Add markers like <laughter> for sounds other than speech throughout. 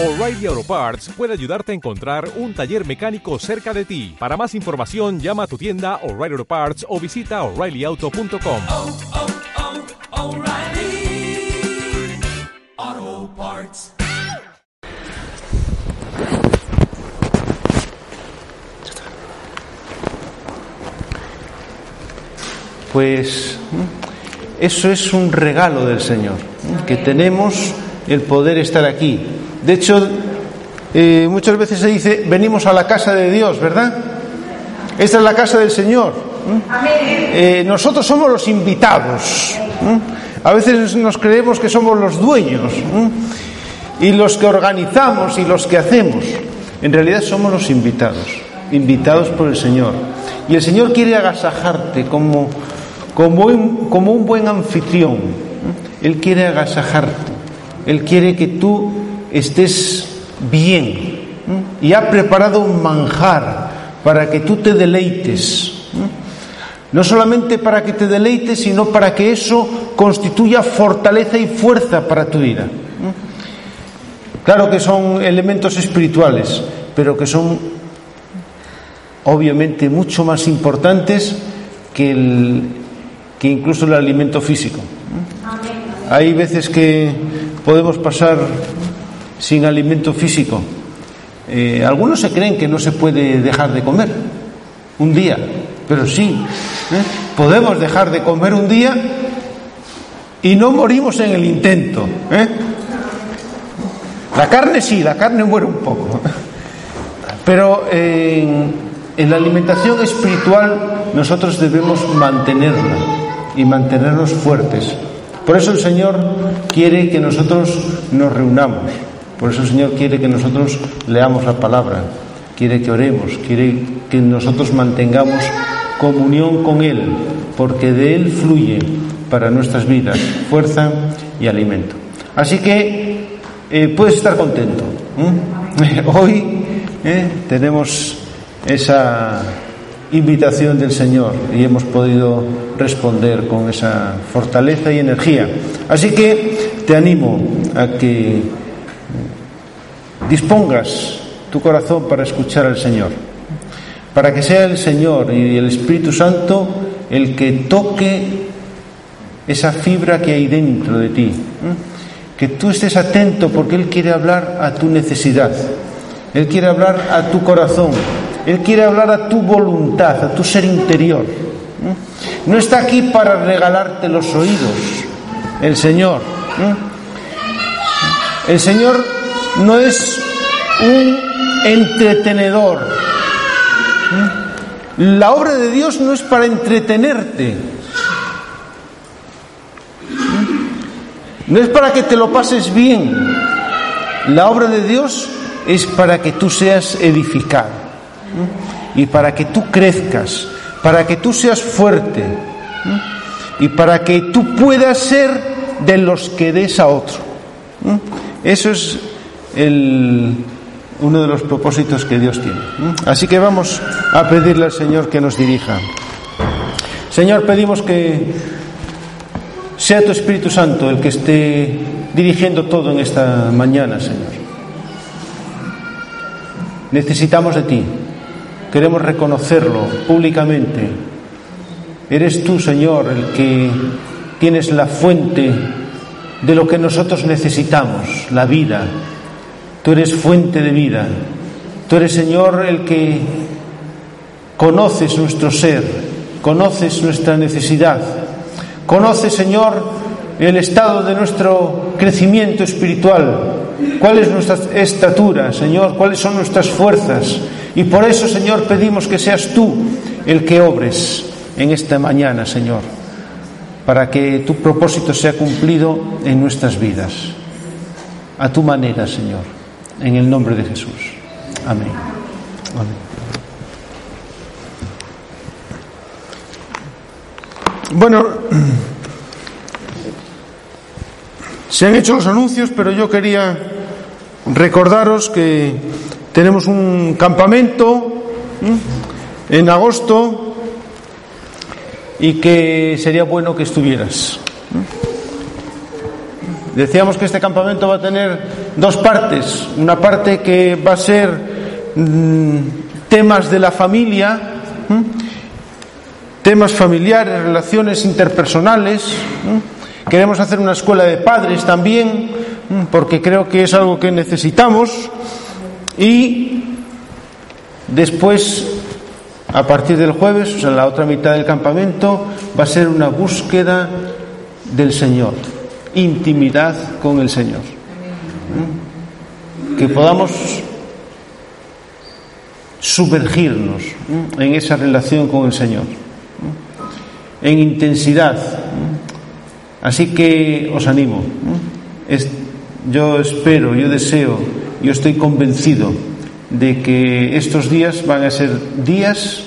O'Reilly Auto Parts puede ayudarte a encontrar un taller mecánico cerca de ti. Para más información, llama a tu tienda O'Reilly Auto Parts o visita oreillyauto.com. oh, oh, O'Reilly Auto Parts. Pues eso es un regalo del Señor, que tenemos el poder estar aquí. De hecho, eh, muchas veces se dice, venimos a la casa de Dios, ¿verdad? Esta es la casa del Señor. Eh, nosotros somos los invitados. A veces nos creemos que somos los dueños y los que organizamos y los que hacemos. En realidad somos los invitados, invitados por el Señor. Y el Señor quiere agasajarte como, como, un, como un buen anfitrión. Él quiere agasajarte. Él quiere que tú estés bien. Y ha preparado un manjar para que tú te deleites. No solamente para que te deleites, sino para que eso constituya fortaleza y fuerza para tu vida. Claro que son elementos espirituales, pero que son obviamente mucho más importantes que, el, que incluso el alimento físico. Hay veces que podemos pasar sin alimento físico. Eh, algunos se creen que no se puede dejar de comer un día, pero sí, ¿eh? podemos dejar de comer un día y no morimos en el intento. ¿eh? La carne sí, la carne muere un poco, pero en, en la alimentación espiritual nosotros debemos mantenerla y mantenernos fuertes. Por eso el Señor quiere que nosotros nos reunamos. Por eso el Señor quiere que nosotros leamos la palabra, quiere que oremos, quiere que nosotros mantengamos comunión con Él, porque de Él fluye para nuestras vidas fuerza y alimento. Así que eh, puedes estar contento. ¿eh? <laughs> Hoy eh, tenemos esa invitación del Señor y hemos podido responder con esa fortaleza y energía. Así que te animo a que dispongas tu corazón para escuchar al Señor, para que sea el Señor y el Espíritu Santo el que toque esa fibra que hay dentro de ti, que tú estés atento porque Él quiere hablar a tu necesidad, Él quiere hablar a tu corazón, Él quiere hablar a tu voluntad, a tu ser interior. No está aquí para regalarte los oídos, el Señor. El Señor no es un entretenedor. La obra de Dios no es para entretenerte. No es para que te lo pases bien. La obra de Dios es para que tú seas edificado y para que tú crezcas, para que tú seas fuerte y para que tú puedas ser de los que des a otro. Eso es el, uno de los propósitos que Dios tiene. Así que vamos a pedirle al Señor que nos dirija. Señor, pedimos que sea tu Espíritu Santo el que esté dirigiendo todo en esta mañana, Señor. Necesitamos de ti. Queremos reconocerlo públicamente. Eres tú, Señor, el que tienes la fuente de lo que nosotros necesitamos, la vida. Tú eres fuente de vida. Tú eres, Señor, el que conoces nuestro ser, conoces nuestra necesidad. Conoces, Señor, el estado de nuestro crecimiento espiritual. ¿Cuál es nuestra estatura, Señor? ¿Cuáles son nuestras fuerzas? Y por eso, Señor, pedimos que seas tú el que obres en esta mañana, Señor, para que tu propósito sea cumplido en nuestras vidas. A tu manera, Señor, en el nombre de Jesús. Amén. Amén. Bueno, se han hecho los anuncios, pero yo quería recordaros que tenemos un campamento en agosto y que sería bueno que estuvieras. Decíamos que este campamento va a tener dos partes. Una parte que va a ser mm, temas de la familia, temas familiares, relaciones interpersonales. Queremos hacer una escuela de padres también, porque creo que es algo que necesitamos. Y después, a partir del jueves, o sea, la otra mitad del campamento, va a ser una búsqueda del Señor, intimidad con el Señor. ¿Mm? Que podamos sumergirnos ¿mm? en esa relación con el Señor, ¿Mm? en intensidad. Así que os animo. Yo espero, yo deseo, yo estoy convencido de que estos días van a ser días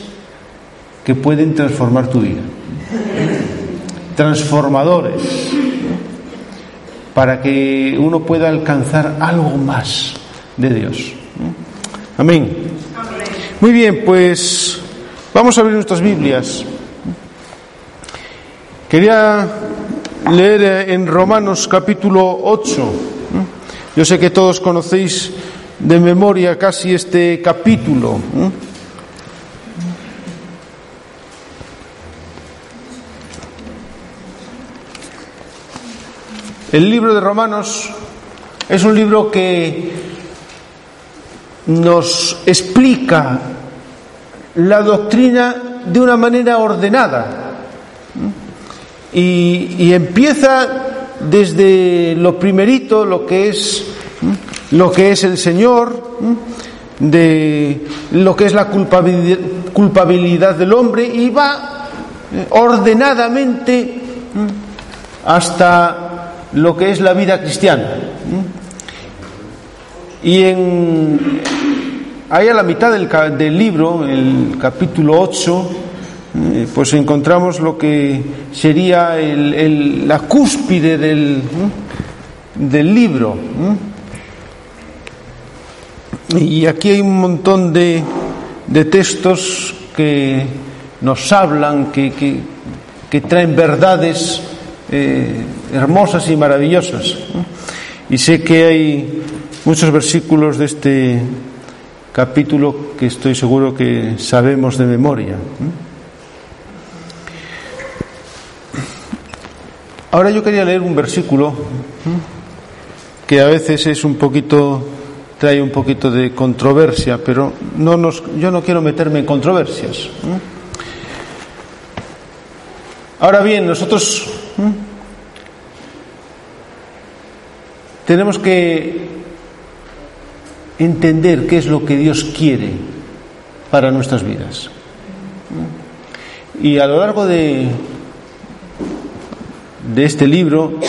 que pueden transformar tu vida transformadores para que uno pueda alcanzar algo más de Dios. Amén. Muy bien, pues vamos a abrir nuestras Biblias. Quería leer eh, en Romanos capítulo 8. Yo sé que todos conocéis de memoria casi este capítulo. El libro de Romanos es un libro que nos explica la doctrina de una manera ordenada y, empieza desde lo primerito, lo que es lo que es el Señor, de lo que es la culpabilidad, culpabilidad del hombre y va eh, ordenadamente hasta lo que es la vida cristiana. Y en, ahí a la mitad del, del libro, el capítulo 8, eh, pues encontramos lo que sería el- el- la cúspide del, del libro. Y aquí hay un montón de, de textos que nos hablan, que, que- que traen verdades eh, hermosas y maravillosas. Y sé que hay muchos versículos de este capítulo que estoy seguro que sabemos de memoria. Ahora yo quería leer un versículo que a veces es un poquito trae un poquito de controversia, pero no nos, yo no quiero meterme en controversias. Ahora bien, nosotros tenemos que entender qué es lo que Dios quiere para nuestras vidas. Y a lo largo de, de este libro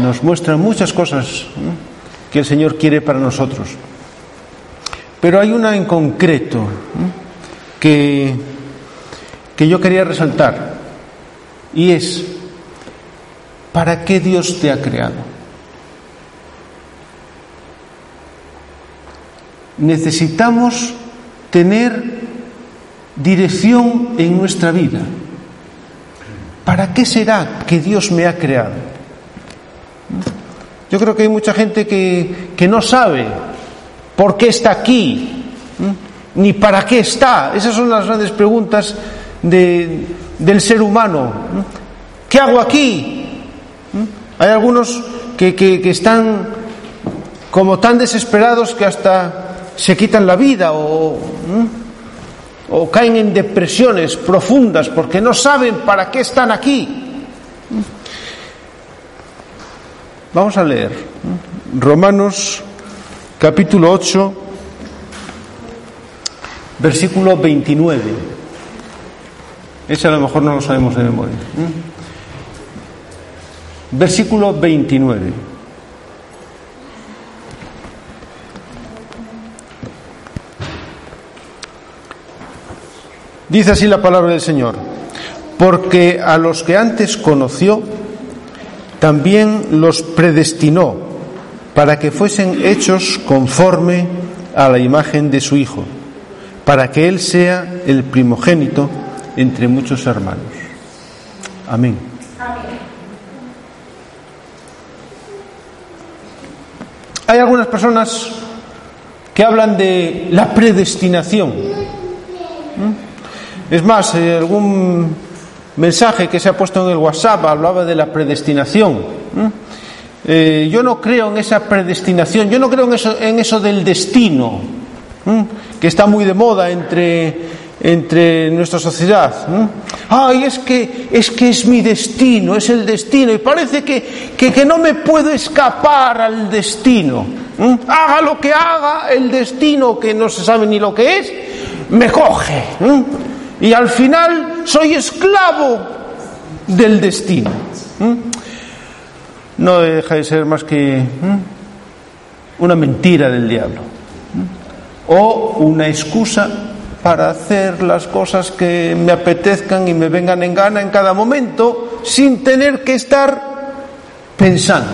nos muestra muchas cosas que el Señor quiere para nosotros. Pero hay una en concreto que, que yo quería resaltar y es, ¿para qué Dios te ha creado? Necesitamos tener dirección en nuestra vida. ¿Para qué será que Dios me ha creado? Yo creo que hay mucha gente que, que no sabe por qué está aquí, ni para qué está. Esas son las grandes preguntas de, del ser humano. ¿Qué hago aquí? Hay algunos que, que- están como tan desesperados que hasta se quitan la vida o, o caen en depresiones profundas porque no saben para qué están aquí. Vamos a leer. Romanos capítulo 8, versículo 29. Ese a lo mejor no lo sabemos de memoria. ¿m? Versículo 29. Dice así la palabra del Señor, porque a los que antes conoció, también los predestinó para que fuesen hechos conforme a la imagen de su Hijo, para que Él sea el primogénito entre muchos hermanos. Amén. hay algunas personas que hablan de la predestinación. Es más, eh, algún mensaje que se ha puesto en el WhatsApp hablaba de la predestinación. Eh, yo no creo en esa predestinación, yo no creo en eso, en eso del destino, que está muy de moda entre, entre nuestra sociedad. Ay, es que, es que es mi destino, es el destino, y parece que, que, no me puedo escapar al destino. Haga lo que haga, el destino, que no se sabe ni lo que es, me coge. Y al final soy esclavo del destino. No deja de ser más que una mentira del diablo. O una excusa para hacer las cosas que me apetezcan y me vengan en gana en cada momento sin tener que estar pensando.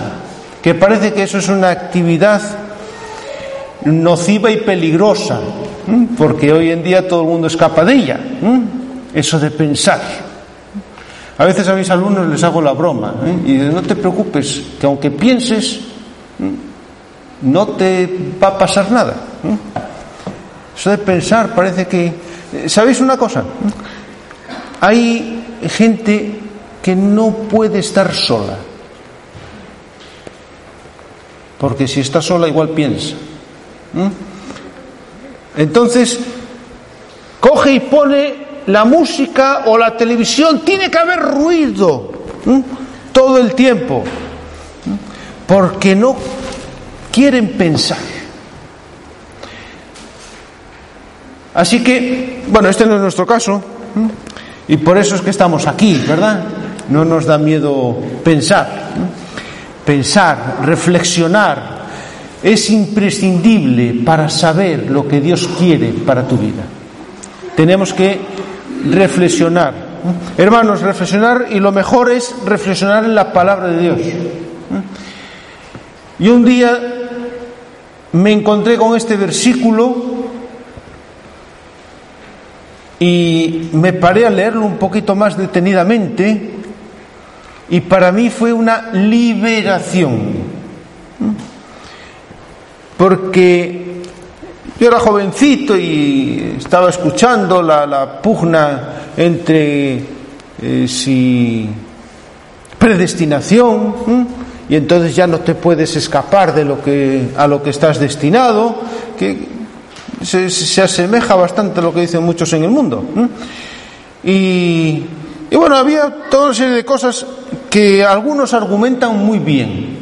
Que parece que eso es una actividad nociva y peligrosa, porque hoy en día todo el mundo escapa de ella, eso de pensar. A veces a mis alumnos les hago la broma ¿eh? y no te preocupes, que aunque pienses, no te va a pasar nada. Eso de pensar parece que... ¿Sabéis una cosa? Hay gente que no puede estar sola, porque si está sola igual piensa. Entonces, coge y pone la música o la televisión, tiene que haber ruido todo el tiempo, porque no quieren pensar. Así que, bueno, este no es nuestro caso, y por eso es que estamos aquí, ¿verdad? No nos da miedo pensar, pensar, reflexionar, es imprescindible para saber lo que Dios quiere para tu vida. Tenemos que reflexionar. Hermanos, reflexionar y lo mejor es reflexionar en la palabra de Dios. Y un día me encontré con este versículo y me paré a leerlo un poquito más detenidamente y para mí fue una liberación porque yo era jovencito y estaba escuchando la, pugna entre eh, si predestinación y entonces ya no te puedes escapar de lo que a lo que estás destinado que se, asemeja bastante a lo que dicen muchos en el mundo y, bueno había toda una serie de cosas que algunos argumentan muy bien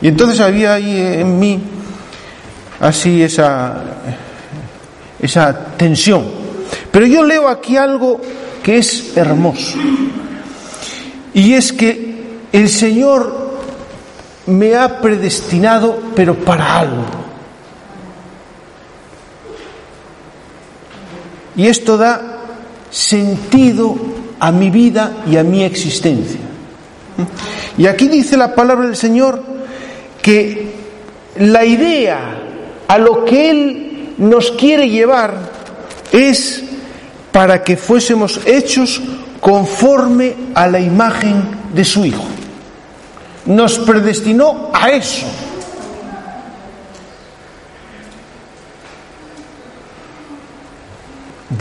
y entonces había ahí en mí así esa, esa tensión. Pero yo leo aquí algo que es hermoso. Y es que el Señor me ha predestinado, pero para algo. Y esto da sentido a mi vida y a mi existencia. Y aquí dice la palabra del Señor que la idea a lo que Él nos quiere llevar es para que fuésemos hechos conforme a la imagen de su Hijo. Nos predestinó a eso.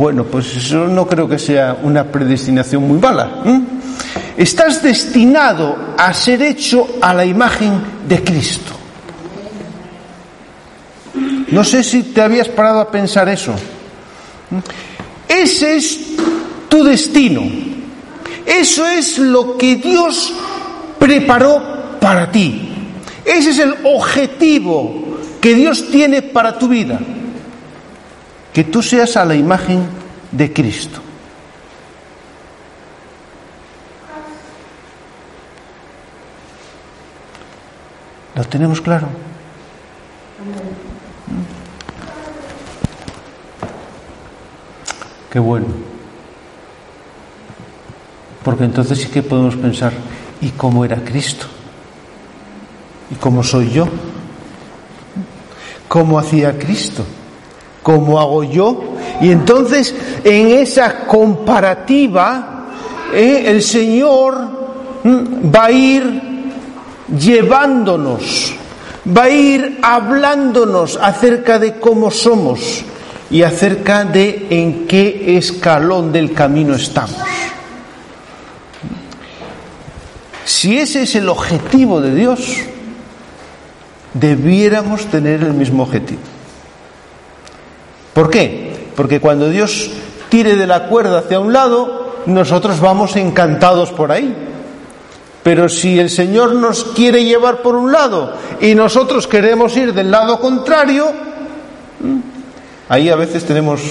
Bueno, pues eso no creo que sea una predestinación muy mala. Estás destinado a ser hecho a la imagen de Cristo. No sé si te habías parado a pensar eso. Ese es tu destino. Eso es lo que Dios preparó para ti. Ese es el objetivo que Dios tiene para tu vida. Que tú seas a la imagen de Cristo. ¿Lo tenemos claro? Qué bueno. Porque entonces sí que podemos pensar, ¿y cómo era Cristo? ¿Y cómo soy yo? ¿Cómo hacía Cristo? ¿Cómo hago yo? Y entonces en esa comparativa eh, el Señor mm, va a ir llevándonos va a ir hablándonos acerca de cómo somos y acerca de en qué escalón del camino estamos. Si ese es el objetivo de Dios, debiéramos tener el mismo objetivo. ¿Por qué? Porque cuando Dios tire de la cuerda hacia un lado, nosotros vamos encantados por ahí. Pero si el Señor nos quiere llevar por un lado y nosotros queremos ir del lado contrario, ahí a veces tenemos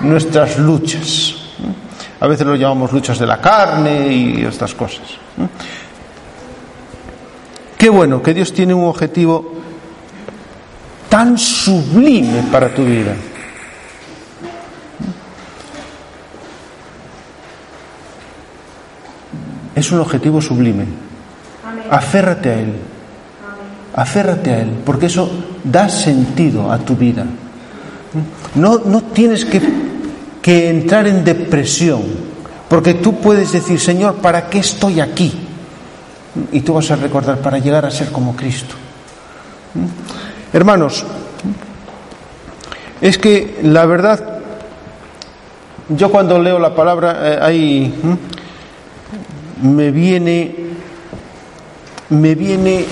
nuestras luchas. A veces lo llamamos luchas de la carne y estas cosas. Qué bueno que Dios tiene un objetivo tan sublime para tu vida. Es un objetivo sublime. Aférrate a Él. Aférrate a Él, porque eso da sentido a tu vida. No, no tienes que, que entrar en depresión, porque tú puedes decir, Señor, ¿para qué estoy aquí? Y tú vas a recordar, para llegar a ser como Cristo. Hermanos, es que la verdad, yo cuando leo la palabra, eh, hay me viene, me viene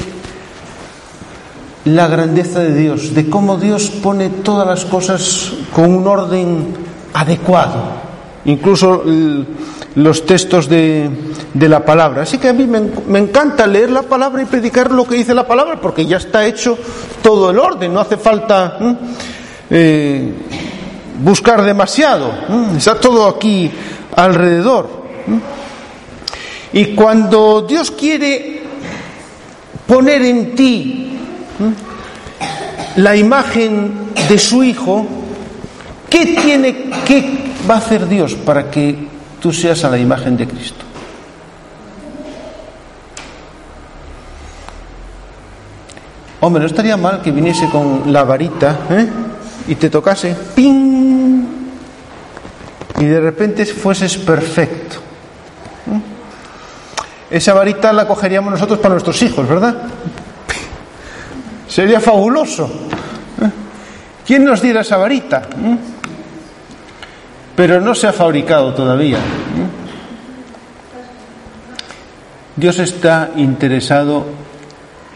la grandeza de Dios, de cómo Dios pone todas las cosas con un orden adecuado, incluso los textos de, de, la palabra. Así que a mí me, me, encanta leer la palabra y predicar lo que dice la palabra, porque ya está hecho todo el orden, no hace falta eh, buscar demasiado, está todo aquí alrededor. Y cuando Dios quiere poner en ti la imagen de su Hijo, ¿qué tiene, qué va a hacer Dios para que tú seas a la imagen de Cristo? Hombre, no estaría mal que viniese con la varita ¿eh? y te tocase, ¡ping! Y de repente fueses perfecto. Esa varita la cogeríamos nosotros para nuestros hijos, ¿verdad? Sería fabuloso. ¿Eh? ¿Quién nos diera esa varita? ¿Eh? Pero no se ha fabricado todavía. ¿eh? Dios está interesado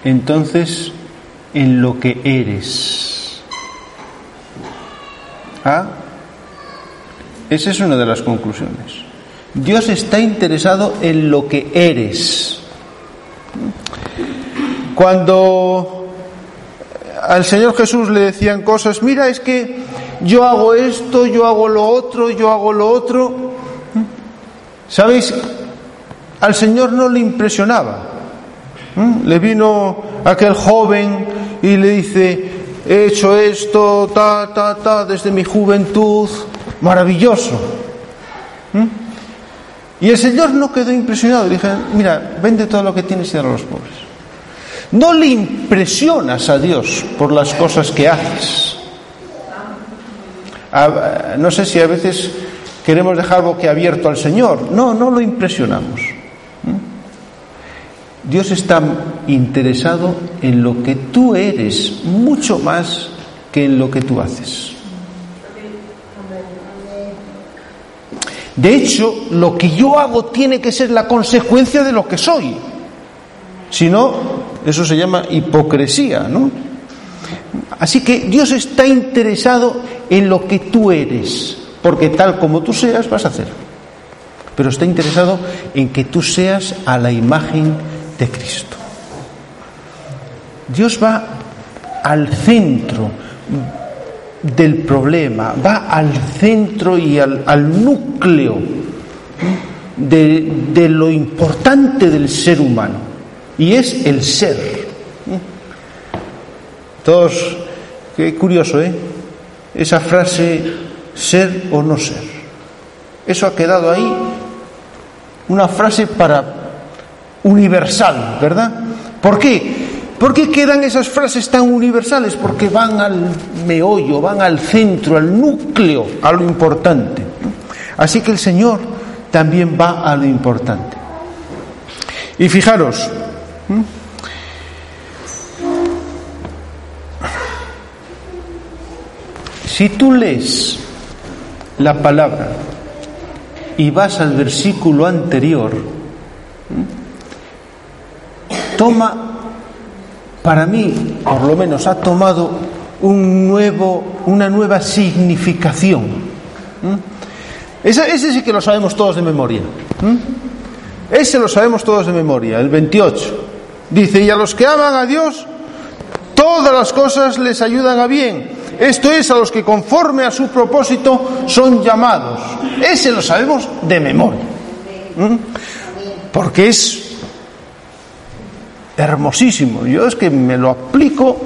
entonces en lo que eres. ¿Ah? Esa es una de las conclusiones. Dios está interesado en lo que eres. Cuando al Señor Jesús le decían cosas, mira, es que yo hago esto, yo hago lo otro, yo hago lo otro. ¿Sabéis? Al Señor no le impresionaba. Le vino aquel joven y le dice, he hecho esto, ta, ta, ta, desde mi juventud, maravilloso. Y el Señor no quedó impresionado. Le dije, mira, vende todo lo que tienes y dale a los pobres. No le impresionas a Dios por las cosas que haces. no sé si a veces queremos dejar boquiabierto al Señor. No, no lo impresionamos. ¿Mm? Dios está interesado en lo que tú eres mucho más que en lo que tú haces. De hecho, lo que yo hago tiene que ser la consecuencia de lo que soy. Si no, eso se llama hipocresía, ¿no? Así que Dios está interesado en lo que tú eres, porque tal como tú seas vas a hacer. Pero está interesado en que tú seas a la imagen de Cristo. Dios va al centro del problema, va al centro y al, núcleo de, de, lo importante del ser humano, y es el ser. Todos, qué curioso, ¿eh? Esa frase, ser o no ser. Eso ha quedado ahí, una frase para universal, ¿verdad? ¿Por qué? ¿Por qué quedan esas frases tan universales? Porque van al meollo, van al centro, al núcleo, a lo importante. Así que el Señor también va a lo importante. Y fijaros, si tú lees la palabra y vas al versículo anterior, toma para mí, por lo menos, ha tomado un nuevo, una nueva significación. Ese, ese sí que lo sabemos todos de memoria. Ese lo sabemos todos de memoria, el 28. Dice, y a los que aman a Dios, todas las cosas les ayudan a bien. Esto es a los que conforme a su propósito son llamados. Ese lo sabemos de memoria. Porque es hermosísimo. Yo es que me lo aplico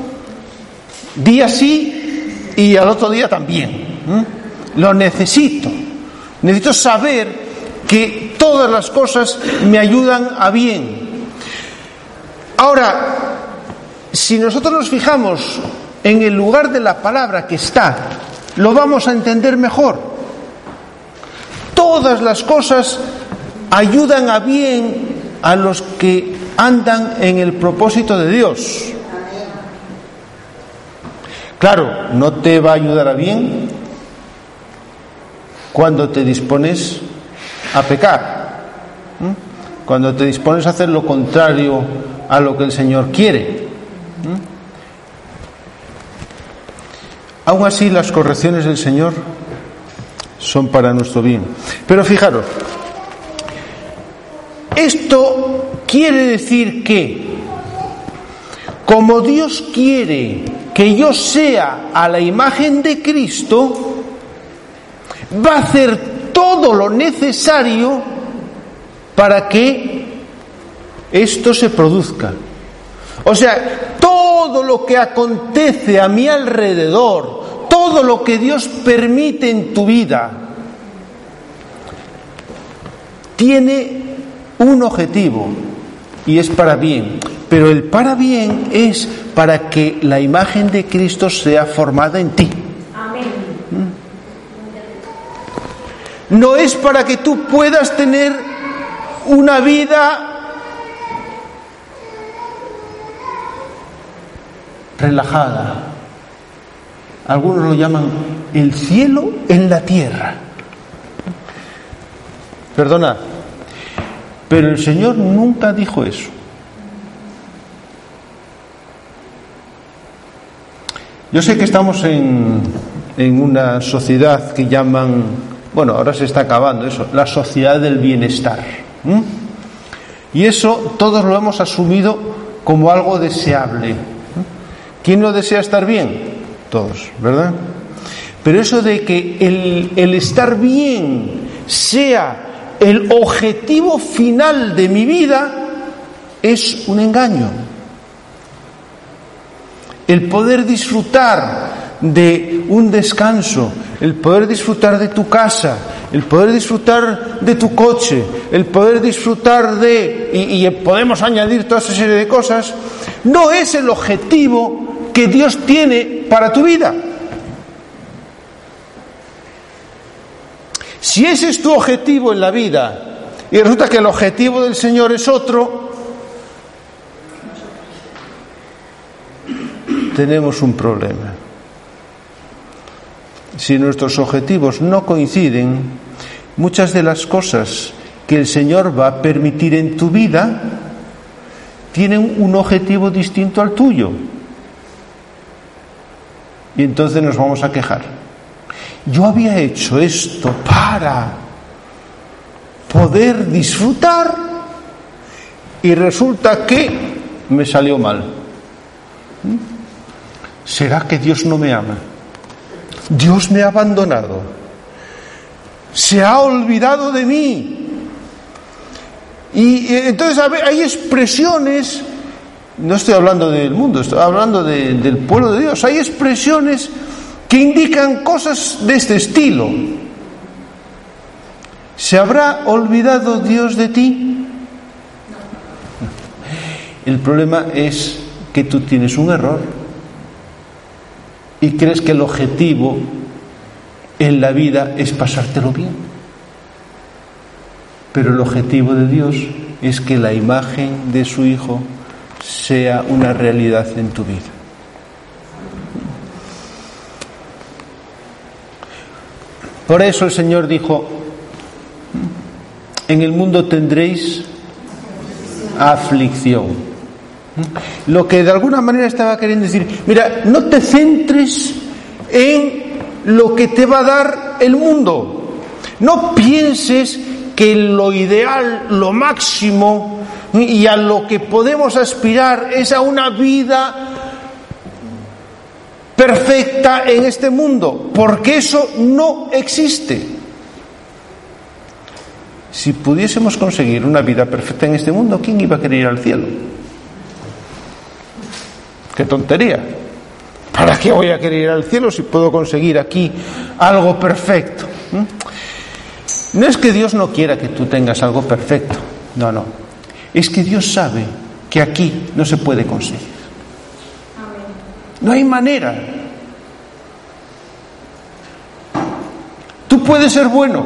día sí y al otro día también. Lo necesito. Necesito saber que todas las cosas me ayudan a bien. Ahora, si nosotros nos fijamos en el lugar de la palabra que está, lo vamos a entender mejor. Todas las cosas ayudan a bien a los que andan en el propósito de Dios. Claro, no te va a ayudar a bien cuando te dispones a pecar, cuando te dispones a hacer lo contrario a lo que el Señor quiere. Aún así, las correcciones del Señor son para nuestro bien. Pero fijaros, esto quiere decir que, como Dios quiere que yo sea a la imagen de Cristo, va a hacer todo lo necesario para que esto se produzca. O sea, todo lo que acontece a mi alrededor, todo lo que Dios permite en tu vida, tiene un objetivo y es para bien. Pero el para bien es para que la imagen de Cristo sea formada en ti. No es para que tú puedas tener una vida relajada. Algunos lo llaman el cielo en la tierra. Perdona, pero el Señor nunca dijo eso. Yo sé que estamos en, en una sociedad que llaman, bueno, ahora se está acabando eso, la sociedad del bienestar. Y eso todos lo hemos asumido como algo deseable. ¿Quién no desea estar bien? Todos, ¿verdad? Pero eso de que el, el estar bien sea el objetivo final de mi vida es un engaño. El poder disfrutar de un descanso, el poder disfrutar de tu casa, el poder disfrutar de tu coche, el poder disfrutar de, y, podemos añadir toda esa serie de cosas, no es el objetivo que Dios tiene para tu vida. Si ese es tu objetivo en la vida y resulta que el objetivo del Señor es otro, tenemos un problema. Si nuestros objetivos no coinciden, muchas de las cosas que el Señor va a permitir en tu vida tienen un objetivo distinto al tuyo. Y entonces nos vamos a quejar. Yo había hecho esto para poder disfrutar y resulta que me salió mal. ¿Será que Dios no me ama? Dios me ha abandonado. Se ha olvidado de mí. Y entonces hay expresiones no estoy hablando del mundo, estoy hablando de, del pueblo de Dios. Hay expresiones que indican cosas de este estilo. ¿Se habrá olvidado Dios de ti? El problema es que tú tienes un error y crees que el objetivo en la vida es pasártelo bien. Pero el objetivo de Dios es que la imagen de su Hijo sea una realidad en tu vida. Por eso el Señor dijo, en el mundo tendréis aflicción. Lo que de alguna manera estaba queriendo decir, mira, no te centres en lo que te va a dar el mundo. No pienses que lo ideal, lo máximo y a lo que podemos aspirar es a una vida perfecta en este mundo, porque eso no existe. Si pudiésemos conseguir una vida perfecta en este mundo, ¿quién iba a querer ir al cielo? Qué tontería. ¿Para qué voy a querer ir al cielo si puedo conseguir aquí algo perfecto? ¿Mm? No es que Dios no quiera que tú tengas algo perfecto, no, no. Es que Dios sabe que aquí no se puede conseguir. No hay manera. Tú puedes ser bueno,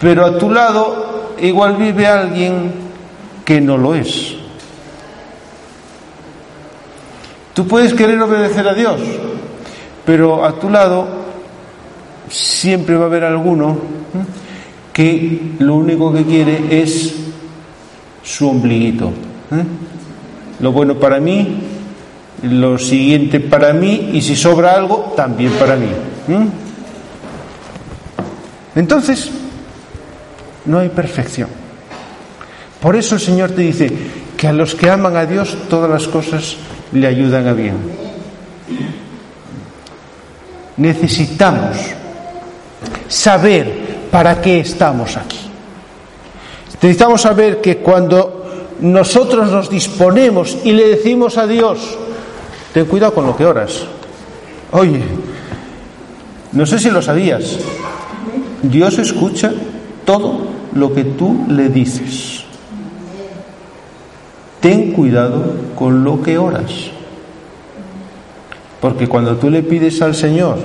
pero a tu lado igual vive alguien que no lo es. Tú puedes querer obedecer a Dios, pero a tu lado siempre va a haber alguno que lo único que quiere es su ombliguito. ¿eh? Lo bueno para mí, lo siguiente para mí y si sobra algo, también para mí. Entonces, no hay perfección. Por eso el Señor te dice que a los que aman a Dios todas las cosas le ayudan a bien. Necesitamos saber para qué estamos aquí. Necesitamos saber que cuando nosotros nos disponemos y le decimos a Dios, ten cuidado con lo que oras. Oye, no sé si lo sabías, Dios escucha todo lo que tú le dices. Ten cuidado con lo que oras. Porque cuando tú le pides al Señor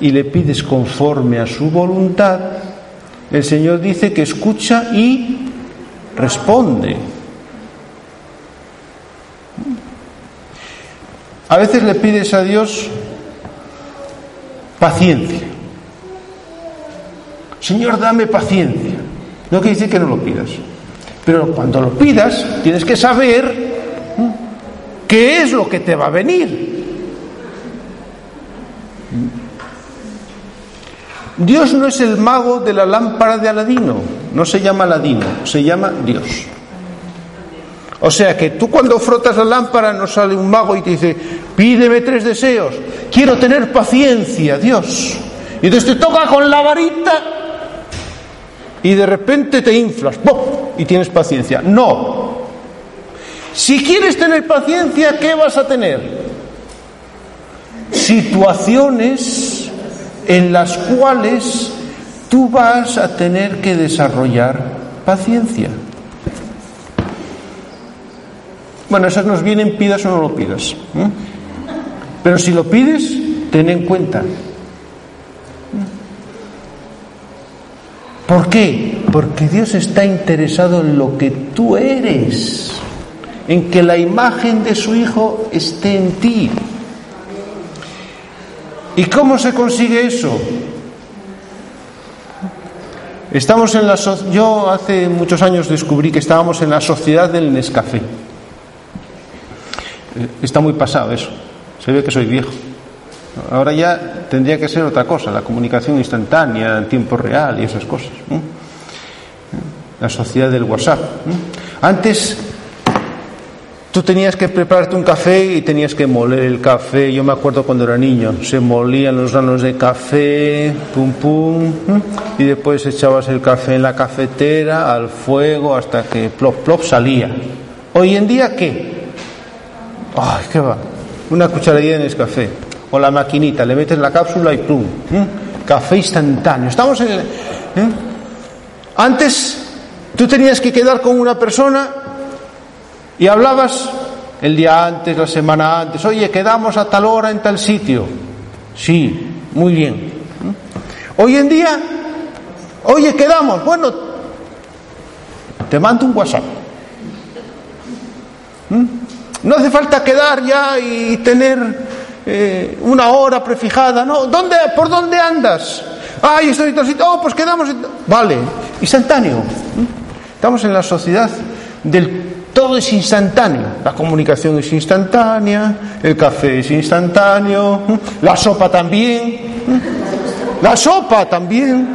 y le pides conforme a su voluntad, el Señor dice que escucha y responde. A veces le pides a Dios paciencia. Señor, dame paciencia. No quiere decir que no lo pidas. Pero cuando lo pidas, tienes que saber qué es lo que te va a venir. Dios no es el mago de la lámpara de Aladino, no se llama Aladino, se llama Dios. O sea que tú cuando frotas la lámpara no sale un mago y te dice, pídeme tres deseos, quiero tener paciencia, Dios. Y entonces te toca con la varita y de repente te inflas ¡pum! y tienes paciencia. No. Si quieres tener paciencia, ¿qué vas a tener? Situaciones en las cuales tú vas a tener que desarrollar paciencia. Bueno, esas nos vienen, pidas o no lo pidas. ¿eh? Pero si lo pides, ten en cuenta. ¿Por qué? Porque Dios está interesado en lo que tú eres, en que la imagen de su Hijo esté en ti. ¿Y cómo se consigue eso? Estamos en la yo hace muchos años descubrí que estábamos en la sociedad del Nescafé. Está muy pasado eso. Se ve que soy viejo. Ahora ya tendría que ser otra cosa, la comunicación instantánea, en tiempo real y esas cosas. La sociedad del WhatsApp. Antes tú tenías que prepararte un café y tenías que moler el café. Yo me acuerdo cuando era niño, se molían los granos de café, pum pum, y después echabas el café en la cafetera, al fuego, hasta que plop plop salía. Hoy en día, ¿qué? Ay, ¿qué va? Una cucharadilla en el café o la maquinita, le metes la cápsula y ¡pum! Café instantáneo. Estamos en. ¿eh? Antes tú tenías que quedar con una persona y hablabas el día antes, la semana antes, oye, quedamos a tal hora en tal sitio. Sí, muy bien. Hoy en día, oye, quedamos, bueno, te mando un WhatsApp. No hace falta quedar ya y tener eh, una hora prefijada, ¿no? ¿Dónde, ¿Por dónde andas? Ay, estoy en. Oh, pues quedamos. En... Vale, instantáneo. Estamos en la sociedad del todo es instantáneo. La comunicación es instantánea, el café es instantáneo, la sopa también. La sopa también.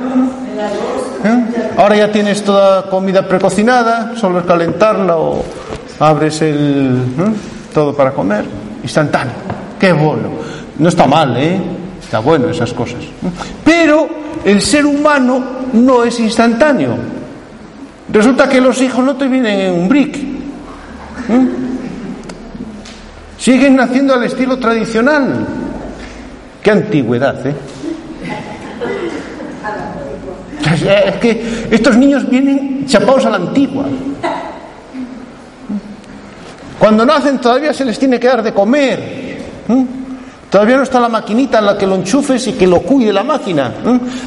Ahora ya tienes toda comida precocinada, solo calentarla o abres el todo para comer, instantáneo. Qué bueno. No está mal, ¿eh? Está bueno esas cosas. Pero el ser humano no es instantáneo. Resulta que los hijos no te vienen en un brick. Siguen naciendo al estilo tradicional. Qué antigüedad, ¿eh? Es que estos niños vienen chapados a la antigua. Cuando nacen todavía se les tiene que dar de comer. Todavía no está la maquinita en la que lo enchufes y que lo cuide la máquina.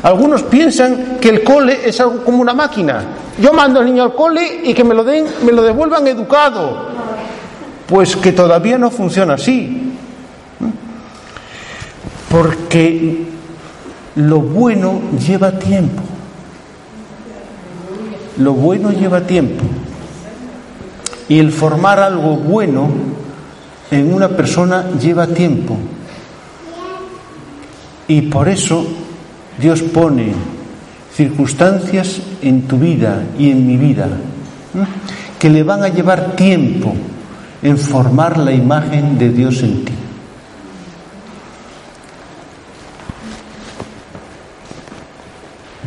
Algunos piensan que el cole es algo como una máquina. Yo mando al niño al cole y que me lo den, me lo devuelvan educado. Pues que todavía no funciona así. Porque lo bueno lleva tiempo. Lo bueno lleva tiempo. Y el formar algo bueno en una persona lleva tiempo. Y por eso Dios pone circunstancias en tu vida y en mi vida que le van a llevar tiempo en formar la imagen de Dios en ti.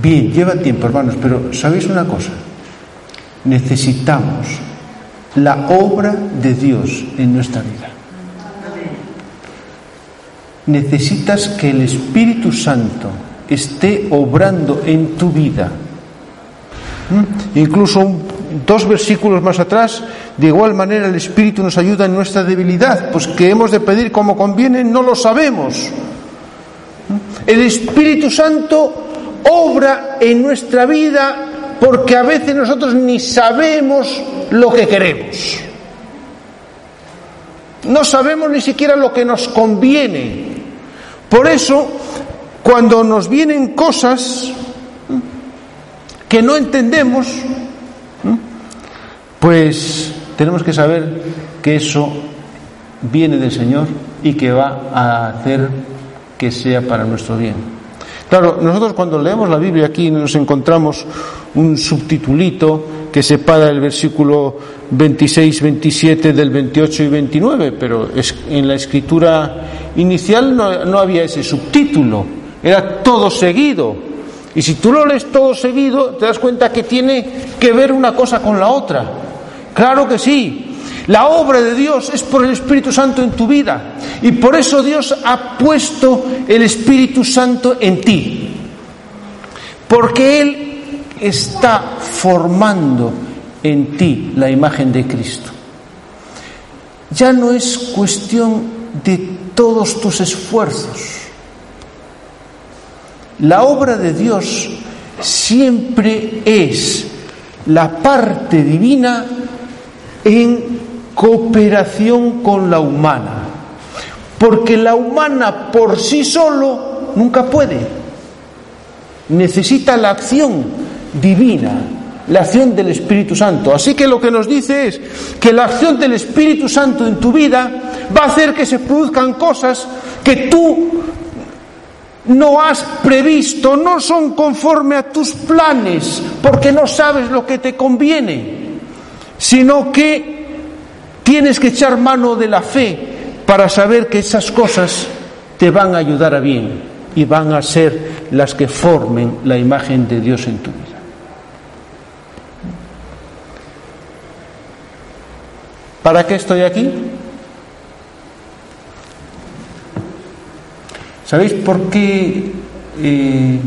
Bien, lleva tiempo, hermanos, pero ¿sabéis una cosa? Necesitamos la obra de Dios en nuestra vida necesitas que el Espíritu Santo esté obrando en tu vida. ¿Mm? Incluso dos versículos más atrás, de igual manera el Espíritu nos ayuda en nuestra debilidad, pues que hemos de pedir como conviene, no lo sabemos. ¿Mm? El Espíritu Santo obra en nuestra vida porque a veces nosotros ni sabemos lo que queremos. No sabemos ni siquiera lo que nos conviene. Por eso, cuando nos vienen cosas que no entendemos, pues tenemos que saber que eso viene del Señor y que va a hacer que sea para nuestro bien. Claro, nosotros cuando leemos la Biblia aquí nos encontramos un subtitulito que separa el versículo 26, 27 del 28 y 29, pero en la escritura inicial no, no había ese subtítulo, era todo seguido. Y si tú lo lees todo seguido, te das cuenta que tiene que ver una cosa con la otra. Claro que sí. La obra de Dios es por el Espíritu Santo en tu vida. Y por eso Dios ha puesto el Espíritu Santo en ti. Porque Él está formando en ti la imagen de Cristo. Ya no es cuestión de todos tus esfuerzos. La obra de Dios siempre es la parte divina en cooperación con la humana, porque la humana por sí solo nunca puede, necesita la acción divina, la acción del Espíritu Santo. Así que lo que nos dice es que la acción del Espíritu Santo en tu vida va a hacer que se produzcan cosas que tú no has previsto, no son conforme a tus planes, porque no sabes lo que te conviene, sino que tienes que echar mano de la fe para saber que esas cosas te van a ayudar a bien y van a ser las que formen la imagen de Dios en tu vida. ¿Para qué estoy aquí? ¿Sabéis por qué eh,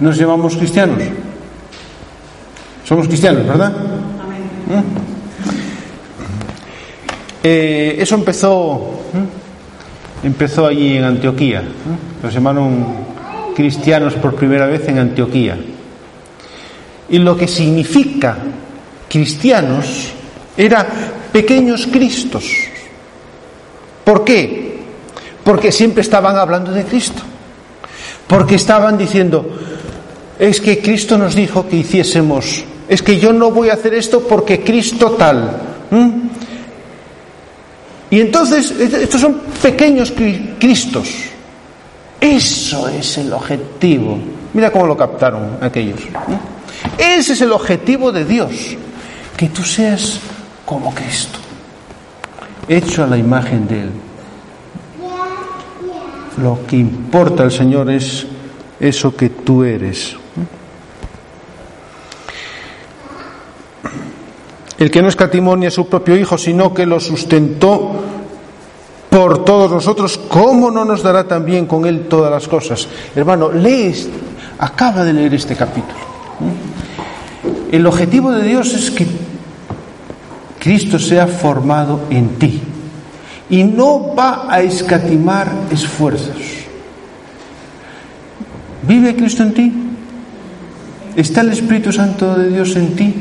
nos llamamos cristianos? Somos cristianos, ¿verdad? ¿Eh? Eh, eso empezó, empezó allí en Antioquía. Nos llamaron cristianos por primera vez en Antioquía. Y lo que significa cristianos era pequeños cristos. ¿Por qué? porque siempre estaban hablando de Cristo. Porque estaban diciendo, es que Cristo nos dijo que hiciésemos, es que yo no voy a hacer esto porque Cristo tal. Y entonces, estos son pequeños Cristos. Eso es el objetivo. Mira cómo lo captaron aquellos. Ese es el objetivo de Dios, que tú seas como Cristo, hecho a la imagen de Él. Lo que importa al Señor es eso que tú eres. El que no escatimonia a su propio Hijo, sino que lo sustentó por todos nosotros, ¿cómo no nos dará también con Él todas las cosas? Hermano, lee, acaba de leer este capítulo. El objetivo de Dios es que Cristo sea formado en ti y no va a escatimar esfuerzos. ¿Vive Cristo en ti? ¿Está el Espíritu Santo de Dios en ti?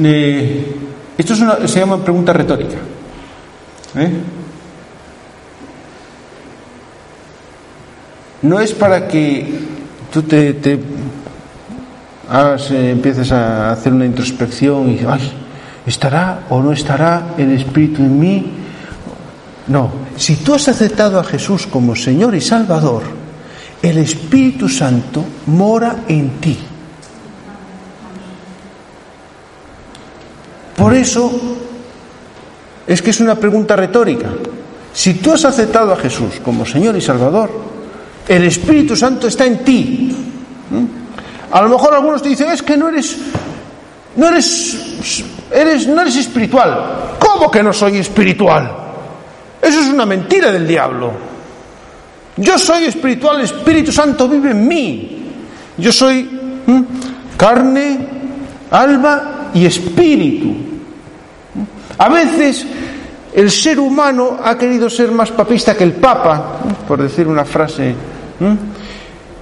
Esto es una, se llama pregunta retórica. ¿eh? No es para que tú te, eh, empieces a hacer una introspección y ay, ¿estará o no estará el Espíritu en mí? No, si tú has aceptado a Jesús como Señor y Salvador, el Espíritu Santo mora en ti. Por eso es que es una pregunta retórica. Si tú has aceptado a Jesús como Señor y Salvador, el Espíritu Santo está en ti. ¿Mm? A lo mejor algunos te dicen, es que no eres, no eres, eres, no eres espiritual. ¿Cómo que no soy espiritual? Eso es una mentira del diablo. Yo soy espiritual, el Espíritu Santo vive en mí. Yo soy carne, alma y espíritu. A veces el ser humano ha querido ser más papista que el Papa, por decir una frase.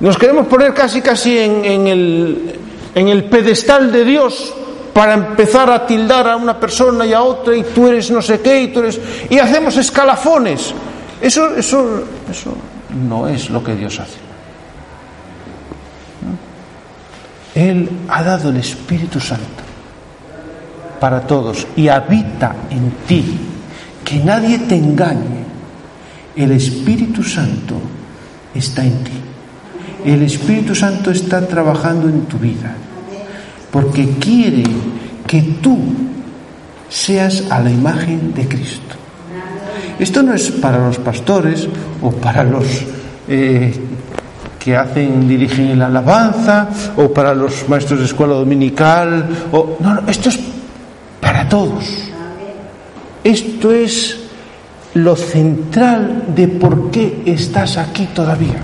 Nos queremos poner casi casi en, el, el pedestal de Dios para empezar a tildar a una persona y a otra y tú eres no sé qué y tú eres y hacemos escalafones. Eso eso eso no es lo que Dios hace. Él ha dado el Espíritu Santo para todos y habita en ti. Que nadie te engañe. El Espíritu Santo está en ti. El Espíritu Santo está trabajando en tu vida porque quiere que tú seas a la imagen de Cristo. Esto no es para los pastores o para los eh, que hacen, dirigen la alabanza o para los maestros de escuela dominical. O, no, no, esto es para todos. Esto es lo central de por qué estás aquí todavía.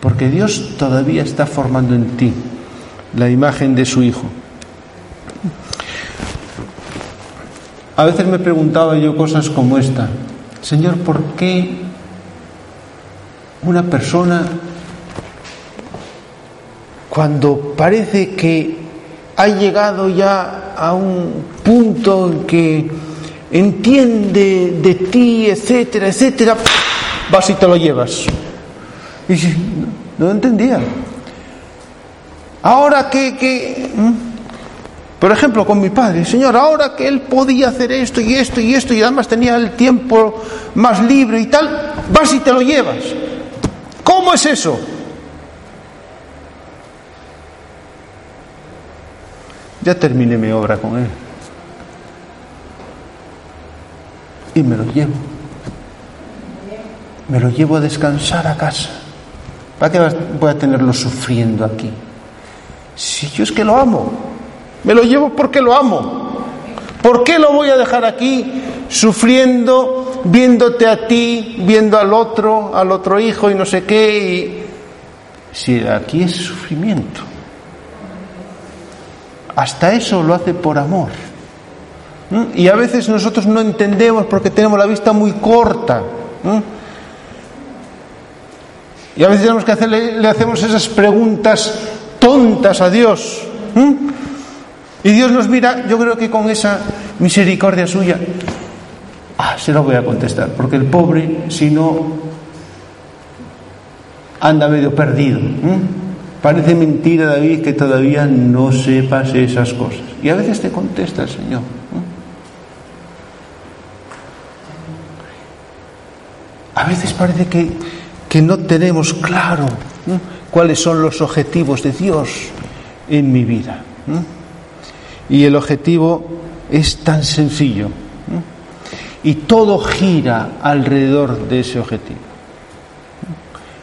Porque Dios todavía está formando en ti la imagen de su Hijo. A veces me preguntaba yo cosas como esta. Señor, ¿por qué una persona cuando parece que ha llegado ya a un punto en que entiende de ti, etcétera, etcétera, vas y te lo llevas. Y no, entendía. Ahora que, que por ejemplo, con mi padre, Señor, ahora que él podía hacer esto y esto y esto y además tenía el tiempo más libre y tal, vas y te lo llevas. ¿Cómo es eso? Ya terminé mi obra con él. Y me lo llevo. Me lo llevo a descansar a casa. ¿Para qué voy a tenerlo sufriendo aquí? Si yo es que lo amo. Me lo llevo porque lo amo. ¿Por qué lo voy a dejar aquí sufriendo, viéndote a ti, viendo al otro, al otro hijo y no sé qué? Si aquí es sufrimiento. Hasta eso lo hace por amor. ¿Mm? Y a veces nosotros no entendemos porque tenemos la vista muy corta. ¿Mm? Y a veces tenemos que hacerle, le hacemos esas preguntas tontas a Dios. ¿m? Y Dios nos mira, yo creo que con esa misericordia suya, ah, se lo voy a contestar, porque el pobre, si no, anda medio perdido. Parece mentira, David, que todavía no sepas esas cosas. Y a veces te contesta el Señor. A veces parece que, que no tenemos claro cuáles son los objetivos de Dios en mi vida. Y el objetivo es tan sencillo. Y todo gira alrededor de ese objetivo.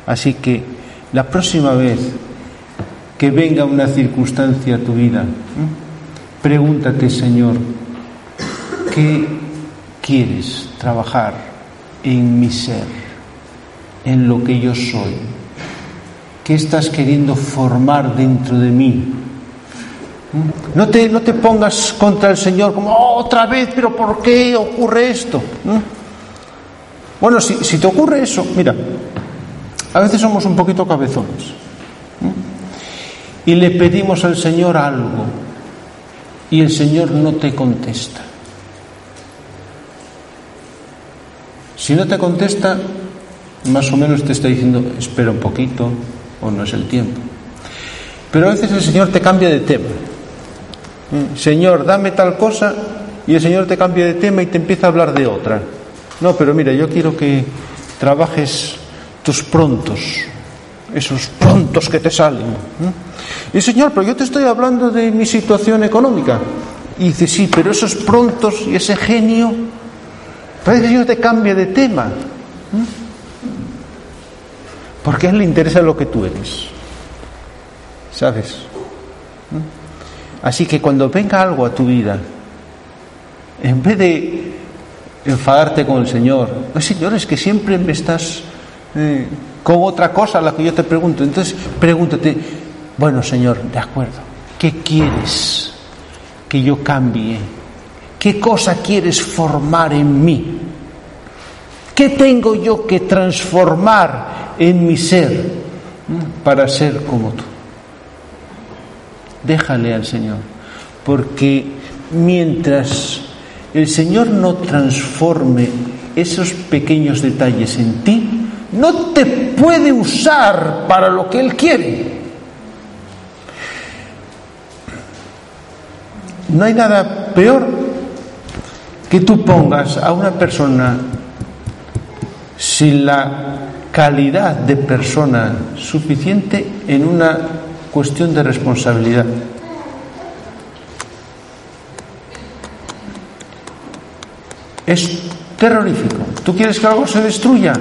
Así que la próxima vez que venga una circunstancia a tu vida, pregúntate, Señor, ¿qué quieres trabajar en mi ser, en lo que yo soy? ¿Qué estás queriendo formar dentro de mí? No te, no te pongas contra el Señor como "Oh, otra vez, pero ¿por qué ocurre esto? Bueno, si, si te ocurre eso, mira, a veces somos un poquito cabezones y le pedimos al Señor algo y el Señor no te contesta. Si no te contesta, más o menos te está diciendo, espera un poquito o no es el tiempo. Pero a veces el Señor te cambia de tema. Señor, dame tal cosa y el Señor te cambia de tema y te empieza a hablar de otra. No, pero mira, yo quiero que trabajes tus prontos, esos prontos que te salen. Y Señor, pero yo te estoy hablando de mi situación económica. Y dice, sí, pero esos prontos y ese genio, parece que el Señor te cambia de tema. Porque a Él le interesa lo que tú eres. ¿Sabes? Así que cuando venga algo a tu vida, en vez de enfadarte con el Señor, no, Señor, es que siempre me estás eh, con otra cosa a la que yo te pregunto. Entonces pregúntate, bueno, Señor, de acuerdo, ¿qué quieres que yo cambie? ¿Qué cosa quieres formar en mí? ¿Qué tengo yo que transformar en mi ser para ser como tú? Déjale al Señor, porque mientras el Señor no transforme esos pequeños detalles en ti, no te puede usar para lo que Él quiere. No hay nada peor que tú pongas a una persona sin la calidad de persona suficiente en una cuestión de responsabilidad. Es terrorífico. ¿Tú quieres que algo se destruya?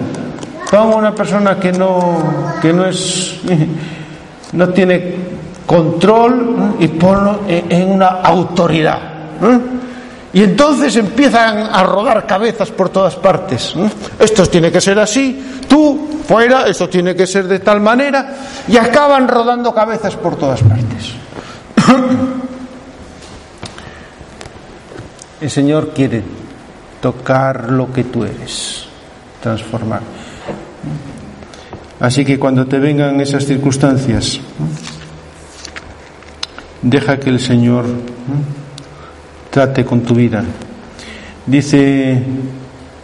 Pongo a una persona que no, que no es, <laughs> no tiene control y ponlo en una autoridad. ¿eh? Y entonces empiezan a rodar cabezas por todas partes. ¿eh? Esto tiene que ser así, tú fuera, esto tiene que ser de tal manera, y acaban rodando cabezas por todas partes. <coughs> El Señor quiere tocar lo que tú eres, transformar. Así que cuando te vengan esas circunstancias, deja que el Señor trate con tu vida. Dice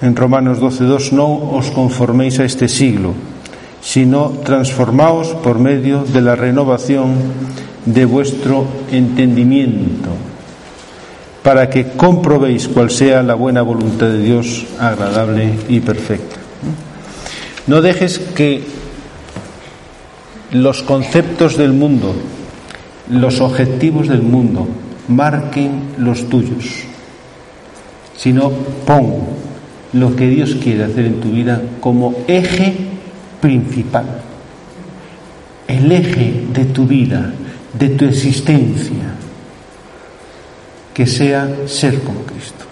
en Romanos 12.2, no os conforméis a este siglo, sino transformaos por medio de la renovación de vuestro entendimiento, para que comprobéis cuál sea la buena voluntad de Dios, agradable y perfecta. No dejes que los conceptos del mundo, los objetivos del mundo, marquen los tuyos, sino pon lo que Dios quiere hacer en tu vida como eje principal, el eje de tu vida, de tu existencia, que sea ser como Cristo.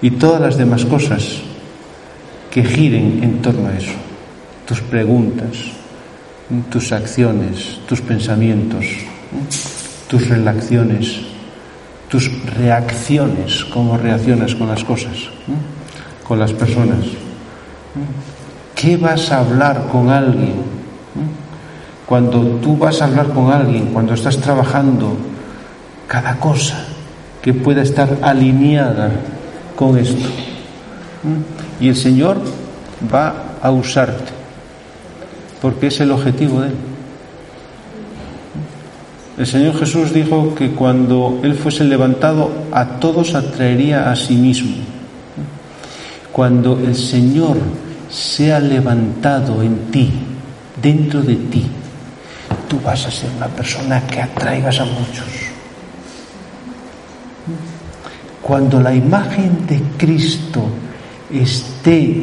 Y todas las demás cosas que giren en torno a eso, tus preguntas, tus acciones, tus pensamientos, tus relaciones, tus reacciones, cómo reaccionas con las cosas, con las personas. ¿Qué vas a hablar con alguien cuando tú vas a hablar con alguien, cuando estás trabajando, cada cosa que pueda estar alineada con esto. Y el Señor va a usarte, porque es el objetivo de Él. El Señor Jesús dijo que cuando Él fuese levantado, a todos atraería a sí mismo. Cuando el Señor sea levantado en ti, dentro de ti, tú vas a ser una persona que atraigas a muchos. Cuando la imagen de Cristo esté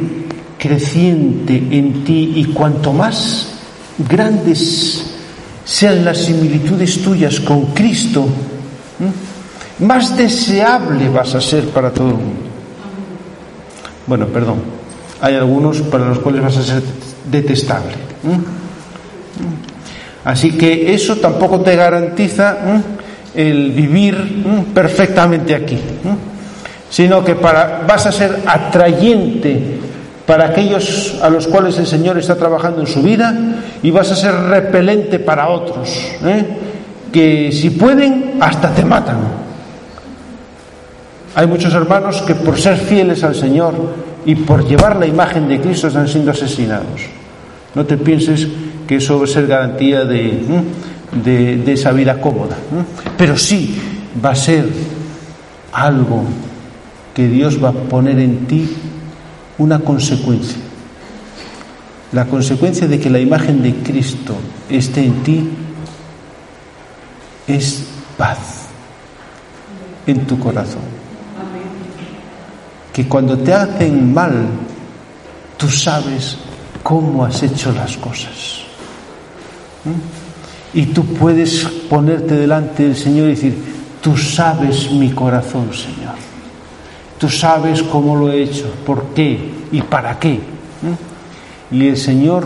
creciente en ti y cuanto más grandes sean las similitudes tuyas con Cristo, más deseable vas a ser para todo el mundo. Bueno, perdón, hay algunos para los cuales vas a ser detestable. Así que eso tampoco te garantiza el vivir perfectamente aquí, sino que para, vas a ser atrayente para aquellos a los cuales el Señor está trabajando en su vida y vas a ser repelente para otros, ¿eh? que si pueden hasta te matan. Hay muchos hermanos que por ser fieles al Señor y por llevar la imagen de Cristo están siendo asesinados. No te pienses que eso va a ser garantía de, de, esa vida cómoda, pero sí va a ser algo que Dios va a poner en ti una consecuencia. La consecuencia de que la imagen de Cristo esté en ti es paz en tu corazón. Que cuando te hacen mal, tú sabes cómo has hecho las cosas. ¿Mm? Y tú puedes ponerte delante del Señor y decir, tú sabes mi corazón, Señor. Tú sabes cómo lo he hecho, por qué y para qué. Y el Señor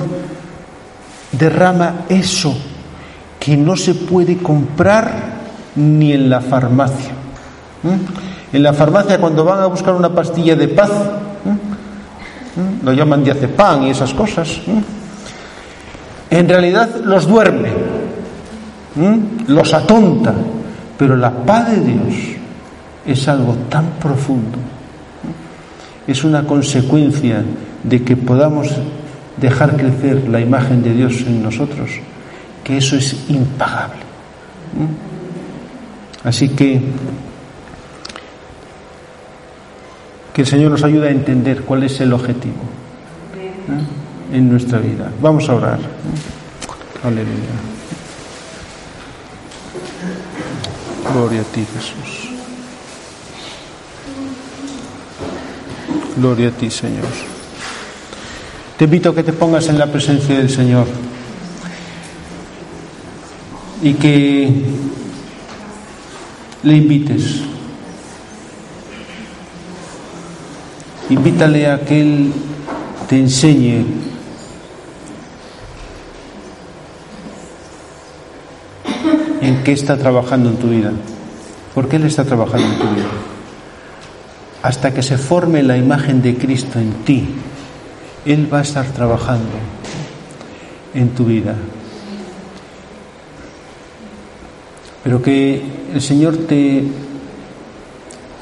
derrama eso que no se puede comprar ni en la farmacia. En la farmacia cuando van a buscar una pastilla de paz, lo llaman diazepam y esas cosas, en realidad los duerme, los atonta, pero la paz de Dios es algo tan profundo, es una consecuencia de que podamos dejar crecer la imagen de Dios en nosotros, que eso es impagable. Así que que el Señor nos ayude a entender cuál es el objetivo en nuestra vida. Vamos a orar. Aleluya. Gloria a ti, Jesús. Gloria a ti, Señor. Te invito a que te pongas en la presencia del Señor y que le invites. Invítale a que Él te enseñe en qué está trabajando en tu vida. ¿Por qué Él está trabajando en tu vida? Hasta que se forme la imagen de Cristo en ti, Él va a estar trabajando en tu vida. Pero que el Señor te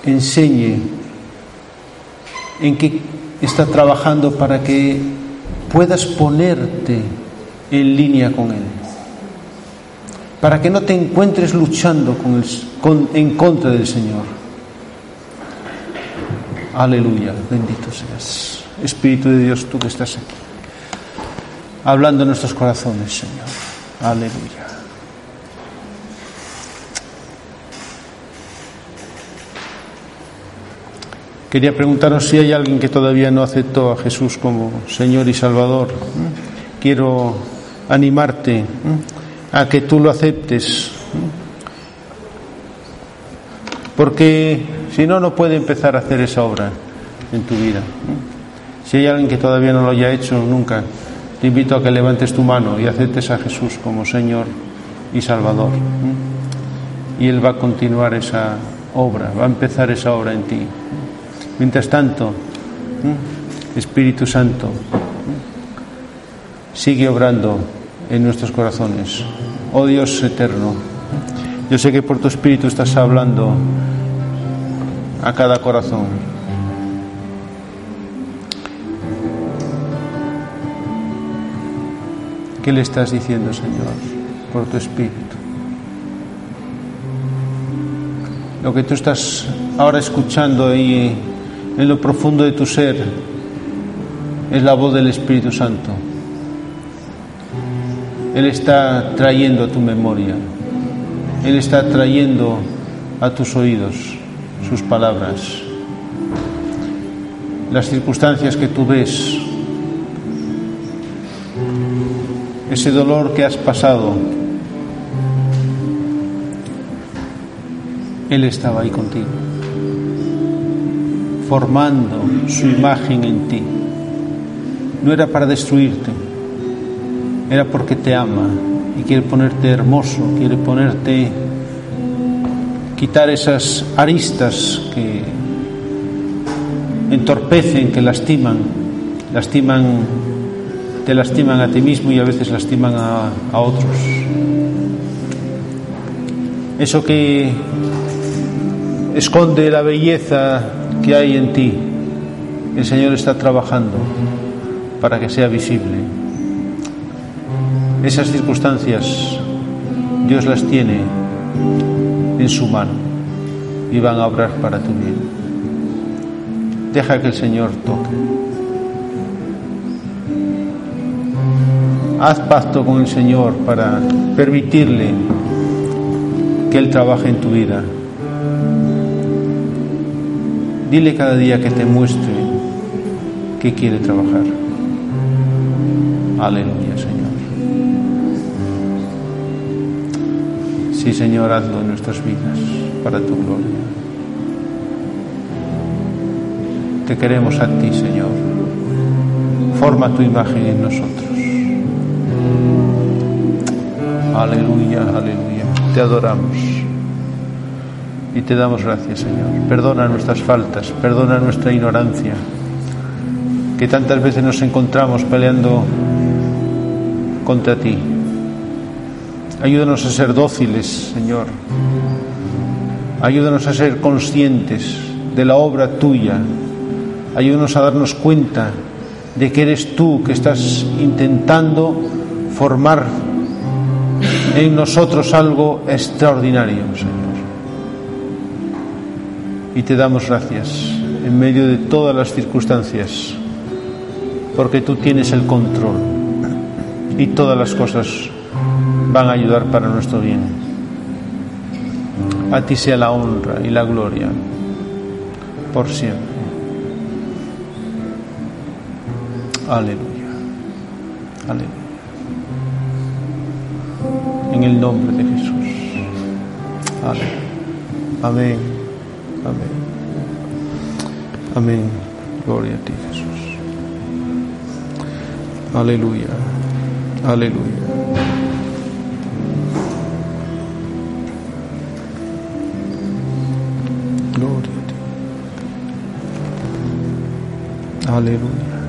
enseñe en qué está trabajando para que puedas ponerte en línea con Él. Para que no te encuentres luchando en contra del Señor Aleluya, bendito seas. Espíritu de Dios, tú que estás aquí, hablando en nuestros corazones, Señor. Aleluya. Quería preguntaros si hay alguien que todavía no aceptó a Jesús como Señor y Salvador. Quiero animarte a que tú lo aceptes. Porque si no, no puede empezar a hacer esa obra en tu vida. Si hay alguien que todavía no lo haya hecho nunca, te invito a que levantes tu mano y aceptes a Jesús como Señor y Salvador. Y Él va a continuar esa obra, va a empezar esa obra en ti. Mientras tanto, Espíritu Santo, sigue obrando en nuestros corazones. Oh Dios eterno, yo sé que por tu Espíritu estás hablando a cada corazón. ¿Qué le estás diciendo, Señor, por tu Espíritu? Lo que tú estás ahora escuchando ahí en lo profundo de tu ser es la voz del Espíritu Santo. Él está trayendo a tu memoria, Él está trayendo a tus oídos sus palabras. Las circunstancias que tú ves, ese dolor que has pasado, Él estaba ahí contigo, formando su imagen en ti. No era para destruirte, era porque te ama quiere ponerte hermoso, quiere ponerte, quitar esas aristas que entorpecen, que lastiman, lastiman, te lastiman a ti mismo y a veces lastiman a otros. Eso que esconde la belleza que hay en ti, el Señor está trabajando para que sea visible. Esas circunstancias Dios las tiene en su mano y van a obrar para tu bien. Deja que el Señor toque. Haz pacto con el Señor para permitirle que Él trabaje en tu vida. Dile cada día que te muestre que quiere trabajar. Aleluya, Sí, Señor, hazlo en nuestras vidas para tu gloria. Te queremos a ti, Señor. Forma tu imagen en nosotros. Aleluya, aleluya. Te adoramos. Y te damos gracias, Señor. Perdona nuestras faltas, perdona nuestra ignorancia, que tantas veces nos encontramos peleando contra ti. Ayúdanos a ser dóciles, Señor. Ayúdanos a ser conscientes de la obra tuya. Ayúdanos a darnos cuenta de que eres tú que estás intentando formar en nosotros algo extraordinario, Señor. Y te damos gracias en medio de todas las circunstancias, porque tú tienes el control y todas las cosas van a ayudar para nuestro bien. A ti sea la honra y la gloria por siempre. Aleluya. Aleluya. En el nombre de Jesús. Amén. Amén. Amén. Amén. Gloria a ti, Jesús. Aleluya. Aleluya. Gloria a ti. Aleluya.